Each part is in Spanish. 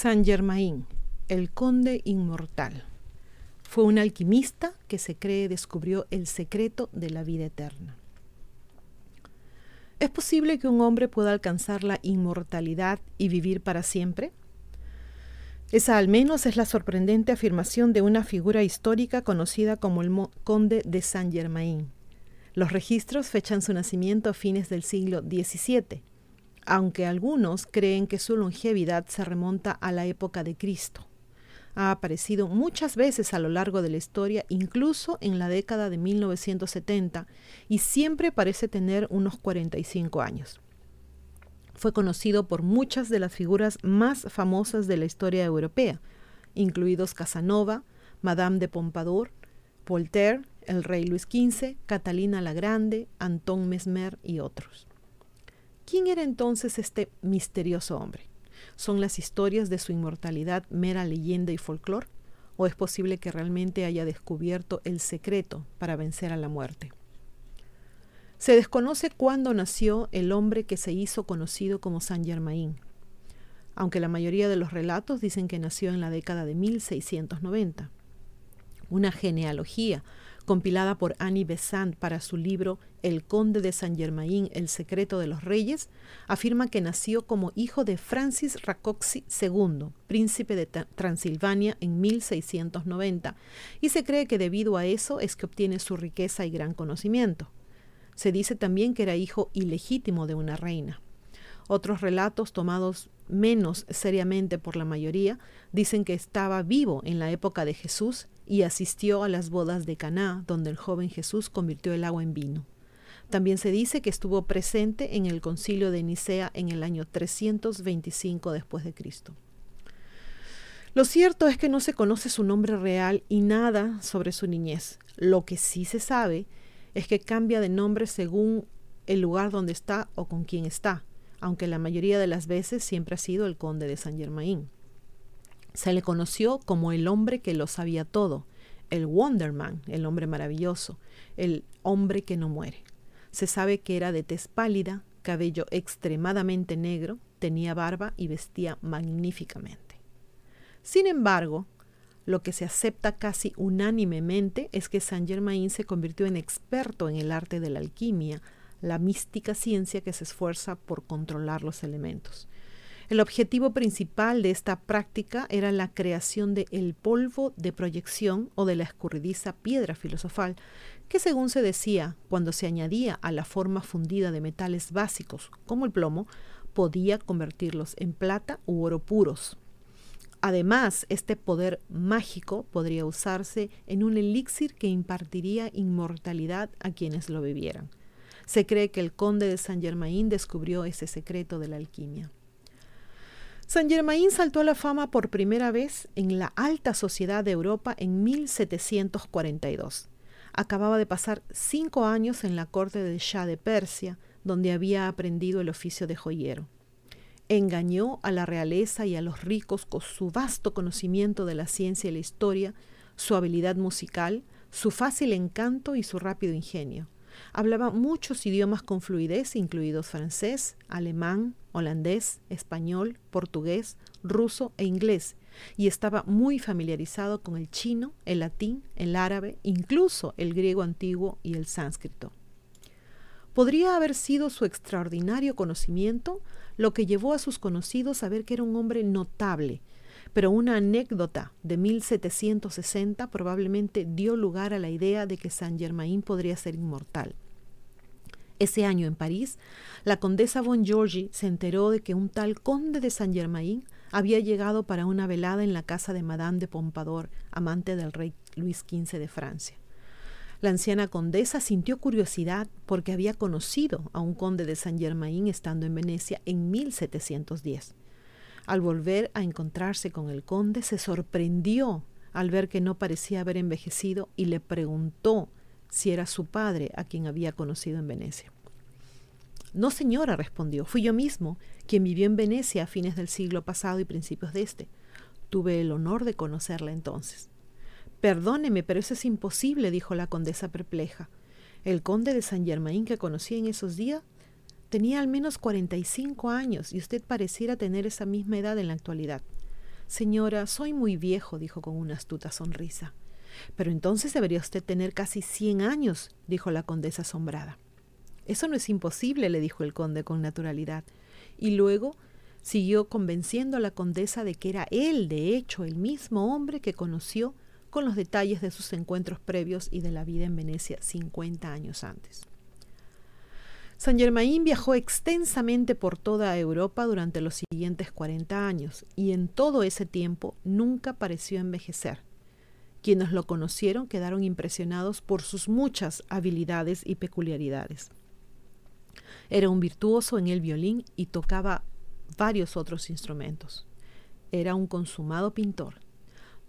Saint Germain, el conde inmortal. Fue un alquimista que se cree descubrió el secreto de la vida eterna. ¿Es posible que un hombre pueda alcanzar la inmortalidad y vivir para siempre? Esa al menos es la sorprendente afirmación de una figura histórica conocida como el conde de Saint Germain. Los registros fechan su nacimiento a fines del siglo XVII, aunque algunos creen que su longevidad se remonta a la época de Cristo. Ha aparecido muchas veces a lo largo de la historia, incluso en la década de 1970, y siempre parece tener unos 45 años fue conocido por muchas de las figuras más famosas de la historia europea, incluidos Casanova, Madame de Pompadour, Voltaire, el rey Luis XV, Catalina la Grande, Anton Mesmer y otros. ¿Quién era entonces este misterioso hombre? ¿Son las historias de su inmortalidad mera leyenda y folclore? ¿O es posible que realmente haya descubierto el secreto para vencer a la muerte? Se desconoce cuándo nació el hombre que se hizo conocido como Saint Germain, aunque la mayoría de los relatos dicen que nació en la década de 1690. Una genealogía compilada por Annie Besant para su libro El Conde de Saint Germain, El secreto de los reyes, afirma que nació como hijo de Francis Rakoczy II, príncipe de Transilvania en 1690, y se cree que debido a eso es que obtiene su riqueza y gran conocimiento. Se dice también que era hijo ilegítimo de una reina. Otros relatos tomados menos seriamente por la mayoría dicen que estaba vivo en la época de Jesús y asistió a las bodas de Caná, donde el joven Jesús convirtió el agua en vino. También se dice que estuvo presente en el concilio de Nicea en el año 325 después de Cristo. Lo cierto es que no se conoce su nombre real y nada sobre su niñez. Lo que sí se sabe es que cambia de nombre según el lugar donde está o con quién está, aunque la mayoría de las veces siempre ha sido el conde de Saint Germain. Se le conoció como el hombre que lo sabía todo, el Wonderman, el hombre maravilloso, el hombre que no muere. Se sabe que era de tez pálida, cabello extremadamente negro, tenía barba y vestía magníficamente. Sin embargo, lo que se acepta casi unánimemente es que Saint Germain se convirtió en experto en el arte de la alquimia, la mística ciencia que se esfuerza por controlar los elementos. El objetivo principal de esta práctica era la creación de el polvo de proyección o de la escurridiza piedra filosofal, que según se decía, cuando se añadía a la forma fundida de metales básicos como el plomo, podía convertirlos en plata u oro puros. Además, este poder mágico podría usarse en un elixir que impartiría inmortalidad a quienes lo bebieran. Se cree que el conde de Saint Germain descubrió ese secreto de la alquimia. Saint Germain saltó a la fama por primera vez en la alta sociedad de Europa en 1742. Acababa de pasar cinco años en la corte de Shah de Persia, donde había aprendido el oficio de joyero. Engañó a la realeza y a los ricos con su vasto conocimiento de la ciencia y la historia, su habilidad musical, su fácil encanto y su rápido ingenio. Hablaba muchos idiomas con fluidez, incluidos francés, alemán, holandés, español, portugués, ruso e inglés, y estaba muy familiarizado con el chino, el latín, el árabe, incluso el griego antiguo y el sánscrito. Podría haber sido su extraordinario conocimiento lo que llevó a sus conocidos a ver que era un hombre notable, pero una anécdota de 1760 probablemente dio lugar a la idea de que Saint Germain podría ser inmortal. Ese año en París, la condesa von Giorgi se enteró de que un tal conde de Saint Germain había llegado para una velada en la casa de Madame de Pompadour, amante del rey Luis XV de Francia. La anciana condesa sintió curiosidad porque había conocido a un conde de Saint Germain estando en Venecia en 1710. Al volver a encontrarse con el conde, se sorprendió al ver que no parecía haber envejecido y le preguntó si era su padre a quien había conocido en Venecia. No, señora, respondió, fui yo mismo quien vivió en Venecia a fines del siglo pasado y principios de este. Tuve el honor de conocerla entonces. Perdóneme, pero eso es imposible, dijo la condesa perpleja. El conde de Saint Germain que conocí en esos días tenía al menos 45 años y usted pareciera tener esa misma edad en la actualidad. Señora, soy muy viejo, dijo con una astuta sonrisa. Pero entonces debería usted tener casi cien años, dijo la condesa asombrada. Eso no es imposible, le dijo el conde con naturalidad. Y luego siguió convenciendo a la condesa de que era él, de hecho, el mismo hombre que conoció con los detalles de sus encuentros previos y de la vida en Venecia 50 años antes. Saint Germain viajó extensamente por toda Europa durante los siguientes 40 años y en todo ese tiempo nunca pareció envejecer. Quienes lo conocieron quedaron impresionados por sus muchas habilidades y peculiaridades. Era un virtuoso en el violín y tocaba varios otros instrumentos. Era un consumado pintor.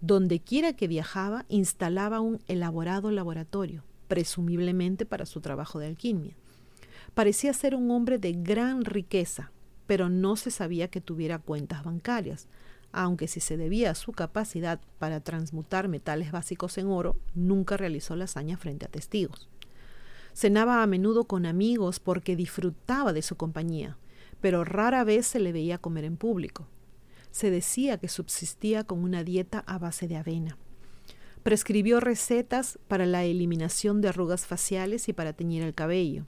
Donde quiera que viajaba, instalaba un elaborado laboratorio, presumiblemente para su trabajo de alquimia. Parecía ser un hombre de gran riqueza, pero no se sabía que tuviera cuentas bancarias, aunque si se debía a su capacidad para transmutar metales básicos en oro, nunca realizó la hazaña frente a testigos. Cenaba a menudo con amigos porque disfrutaba de su compañía, pero rara vez se le veía comer en público. Se decía que subsistía con una dieta a base de avena. Prescribió recetas para la eliminación de arrugas faciales y para teñir el cabello.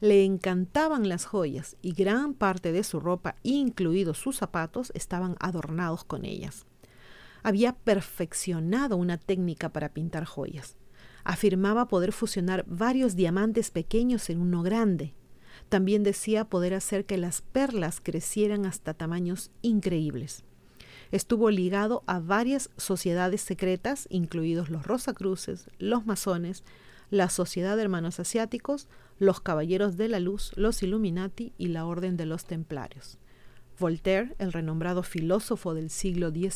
Le encantaban las joyas y gran parte de su ropa, incluidos sus zapatos, estaban adornados con ellas. Había perfeccionado una técnica para pintar joyas. Afirmaba poder fusionar varios diamantes pequeños en uno grande. También decía poder hacer que las perlas crecieran hasta tamaños increíbles. Estuvo ligado a varias sociedades secretas, incluidos los Rosacruces, los masones, la Sociedad de Hermanos Asiáticos, los Caballeros de la Luz, los Illuminati y la Orden de los Templarios. Voltaire, el renombrado filósofo del siglo XVIII,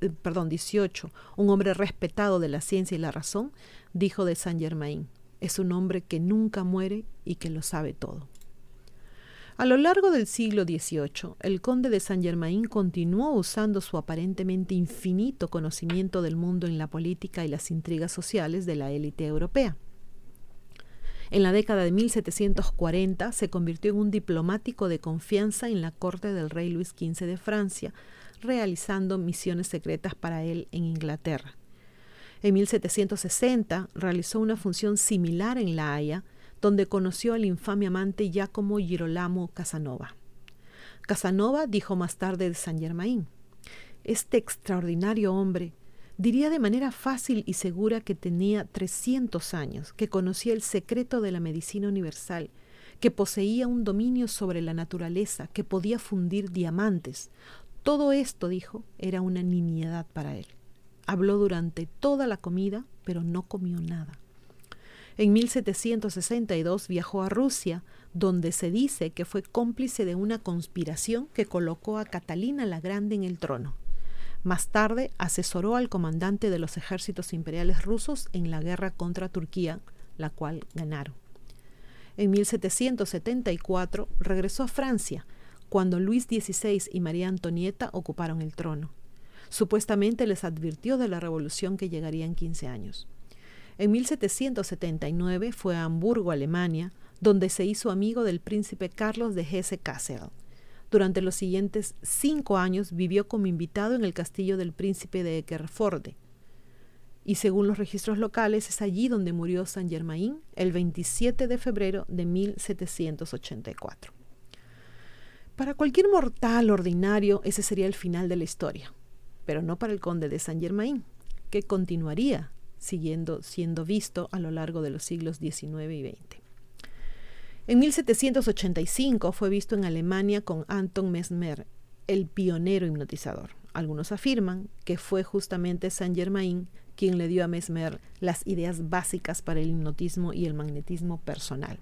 eh, un hombre respetado de la ciencia y la razón, dijo de Saint Germain, es un hombre que nunca muere y que lo sabe todo. A lo largo del siglo XVIII, el conde de Saint Germain continuó usando su aparentemente infinito conocimiento del mundo en la política y las intrigas sociales de la élite europea. En la década de 1740 se convirtió en un diplomático de confianza en la corte del rey Luis XV de Francia, realizando misiones secretas para él en Inglaterra. En 1760 realizó una función similar en La Haya, donde conoció al infame amante Giacomo Girolamo Casanova. Casanova dijo más tarde de Saint Germain, este extraordinario hombre Diría de manera fácil y segura que tenía 300 años, que conocía el secreto de la medicina universal, que poseía un dominio sobre la naturaleza, que podía fundir diamantes. Todo esto, dijo, era una nimiedad para él. Habló durante toda la comida, pero no comió nada. En 1762 viajó a Rusia, donde se dice que fue cómplice de una conspiración que colocó a Catalina la Grande en el trono. Más tarde asesoró al comandante de los ejércitos imperiales rusos en la guerra contra Turquía, la cual ganaron. En 1774 regresó a Francia, cuando Luis XVI y María Antonieta ocuparon el trono. Supuestamente les advirtió de la revolución que llegaría en 15 años. En 1779 fue a Hamburgo, Alemania, donde se hizo amigo del príncipe Carlos de Hesse-Kassel. Durante los siguientes cinco años vivió como invitado en el castillo del príncipe de Eckerforde. Y según los registros locales, es allí donde murió Saint Germain el 27 de febrero de 1784. Para cualquier mortal ordinario, ese sería el final de la historia, pero no para el conde de Saint Germain, que continuaría siguiendo siendo visto a lo largo de los siglos XIX y XX. En 1785 fue visto en Alemania con Anton Mesmer, el pionero hipnotizador. Algunos afirman que fue justamente Saint Germain quien le dio a Mesmer las ideas básicas para el hipnotismo y el magnetismo personal.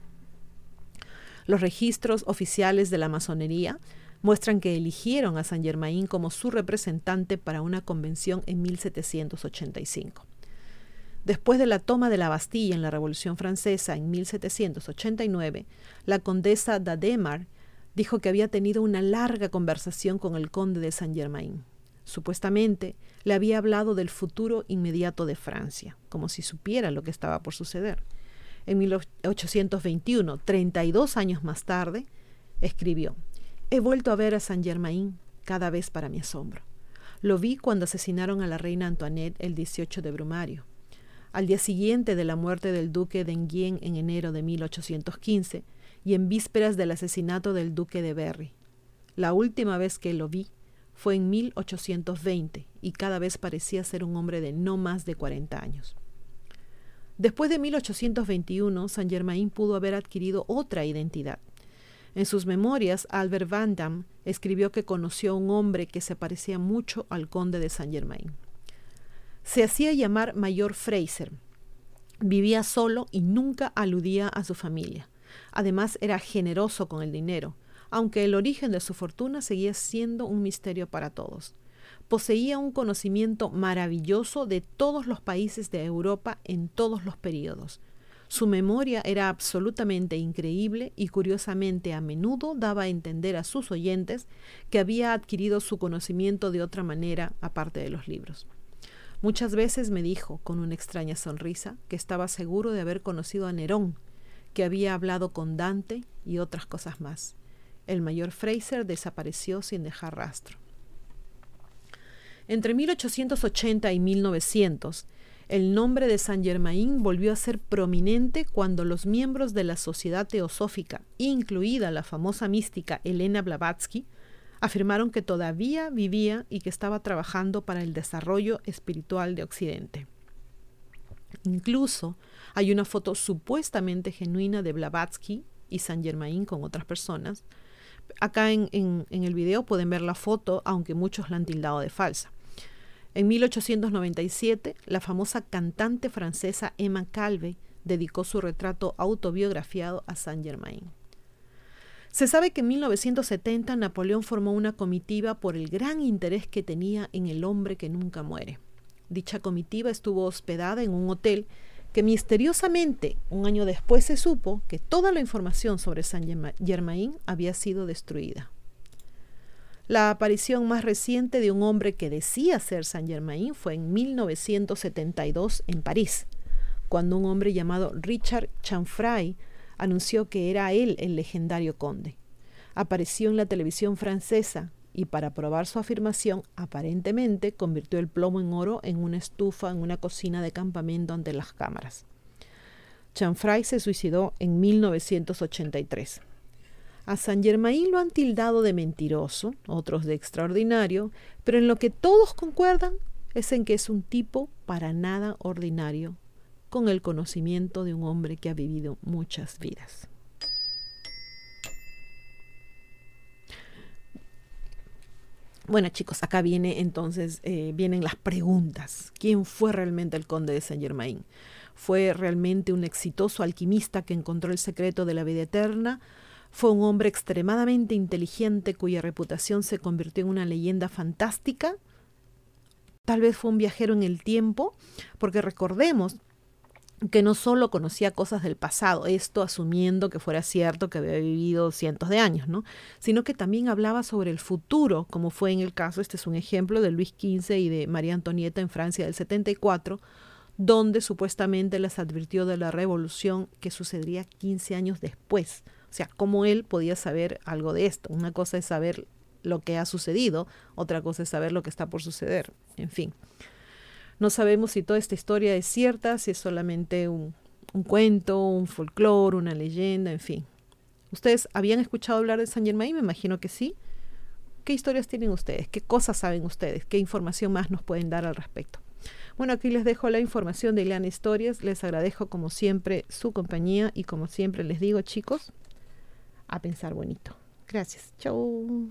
Los registros oficiales de la masonería muestran que eligieron a Saint Germain como su representante para una convención en 1785. Después de la toma de la Bastilla en la Revolución Francesa en 1789, la condesa d'Ademar dijo que había tenido una larga conversación con el conde de Saint-Germain. Supuestamente le había hablado del futuro inmediato de Francia, como si supiera lo que estaba por suceder. En 1821, 32 años más tarde, escribió, He vuelto a ver a Saint-Germain cada vez para mi asombro. Lo vi cuando asesinaron a la reina Antoinette el 18 de Brumario. Al día siguiente de la muerte del duque de Enghien en enero de 1815 y en vísperas del asesinato del duque de Berry. La última vez que lo vi fue en 1820 y cada vez parecía ser un hombre de no más de 40 años. Después de 1821, Saint Germain pudo haber adquirido otra identidad. En sus memorias, Albert Van Damme escribió que conoció a un hombre que se parecía mucho al conde de Saint Germain. Se hacía llamar Mayor Fraser. Vivía solo y nunca aludía a su familia. Además, era generoso con el dinero, aunque el origen de su fortuna seguía siendo un misterio para todos poseía un conocimiento maravilloso de todos los países de Europa en todos los periodos. Su memoria era absolutamente increíble y curiosamente a menudo daba a entender a sus oyentes que había adquirido su conocimiento de otra manera aparte de los libros. Muchas veces me dijo, con una extraña sonrisa, que estaba seguro de haber conocido a Nerón, que había hablado con Dante y otras cosas más. El mayor Fraser desapareció sin dejar rastro. Entre 1880 y 1900, el nombre de Saint Germain volvió a ser prominente cuando los miembros de la Sociedad Teosófica, incluida la famosa mística Elena Blavatsky, afirmaron que todavía vivía y que estaba trabajando para el desarrollo espiritual de Occidente. Incluso hay una foto supuestamente genuina de Blavatsky y Saint Germain con otras personas. Acá en, en el video pueden ver la foto, aunque muchos la han tildado de falsa. En 1897, la famosa cantante francesa Emma Calve dedicó su retrato autobiografiado a Saint Germain. Se sabe que en 1970 Napoleón formó una comitiva por el gran interés que tenía en el hombre que nunca muere. Dicha comitiva estuvo hospedada en un hotel que misteriosamente un año después se supo que toda la información sobre Saint Germain había sido destruida. La aparición más reciente de un hombre que decía ser Saint Germain fue en 1972 en París, cuando un hombre llamado Richard Chanfray anunció que era él el legendario conde. Apareció en la televisión francesa y para probar su afirmación, aparentemente convirtió el plomo en oro en una estufa en una cocina de campamento ante las cámaras. Chanfray se suicidó en 1983. A Saint Germain lo han tildado de mentiroso, otros de extraordinario, pero en lo que todos concuerdan es en que es un tipo para nada ordinario, con el conocimiento de un hombre que ha vivido muchas vidas. Bueno chicos, acá viene entonces, eh, vienen las preguntas. ¿Quién fue realmente el conde de Saint Germain? ¿Fue realmente un exitoso alquimista que encontró el secreto de la vida eterna? Fue un hombre extremadamente inteligente cuya reputación se convirtió en una leyenda fantástica. Tal vez fue un viajero en el tiempo, porque recordemos que no solo conocía cosas del pasado, esto asumiendo que fuera cierto que había vivido cientos de años, ¿no? Sino que también hablaba sobre el futuro, como fue en el caso, este es un ejemplo de Luis XV y de María Antonieta en Francia del 74, donde supuestamente les advirtió de la revolución que sucedería 15 años después. O sea, cómo él podía saber algo de esto. Una cosa es saber lo que ha sucedido, otra cosa es saber lo que está por suceder. En fin, no sabemos si toda esta historia es cierta, si es solamente un, cuento, un folclore, una leyenda, en fin. ¿Ustedes habían escuchado hablar de Saint Germain? Me imagino que sí. ¿Qué historias tienen ustedes? ¿Qué cosas saben ustedes? ¿Qué información más nos pueden dar al respecto? Bueno, aquí les dejo la información de Ileana Historias. Les agradezco como siempre su compañía y como siempre les digo, chicos, a pensar bonito. Gracias. Chau.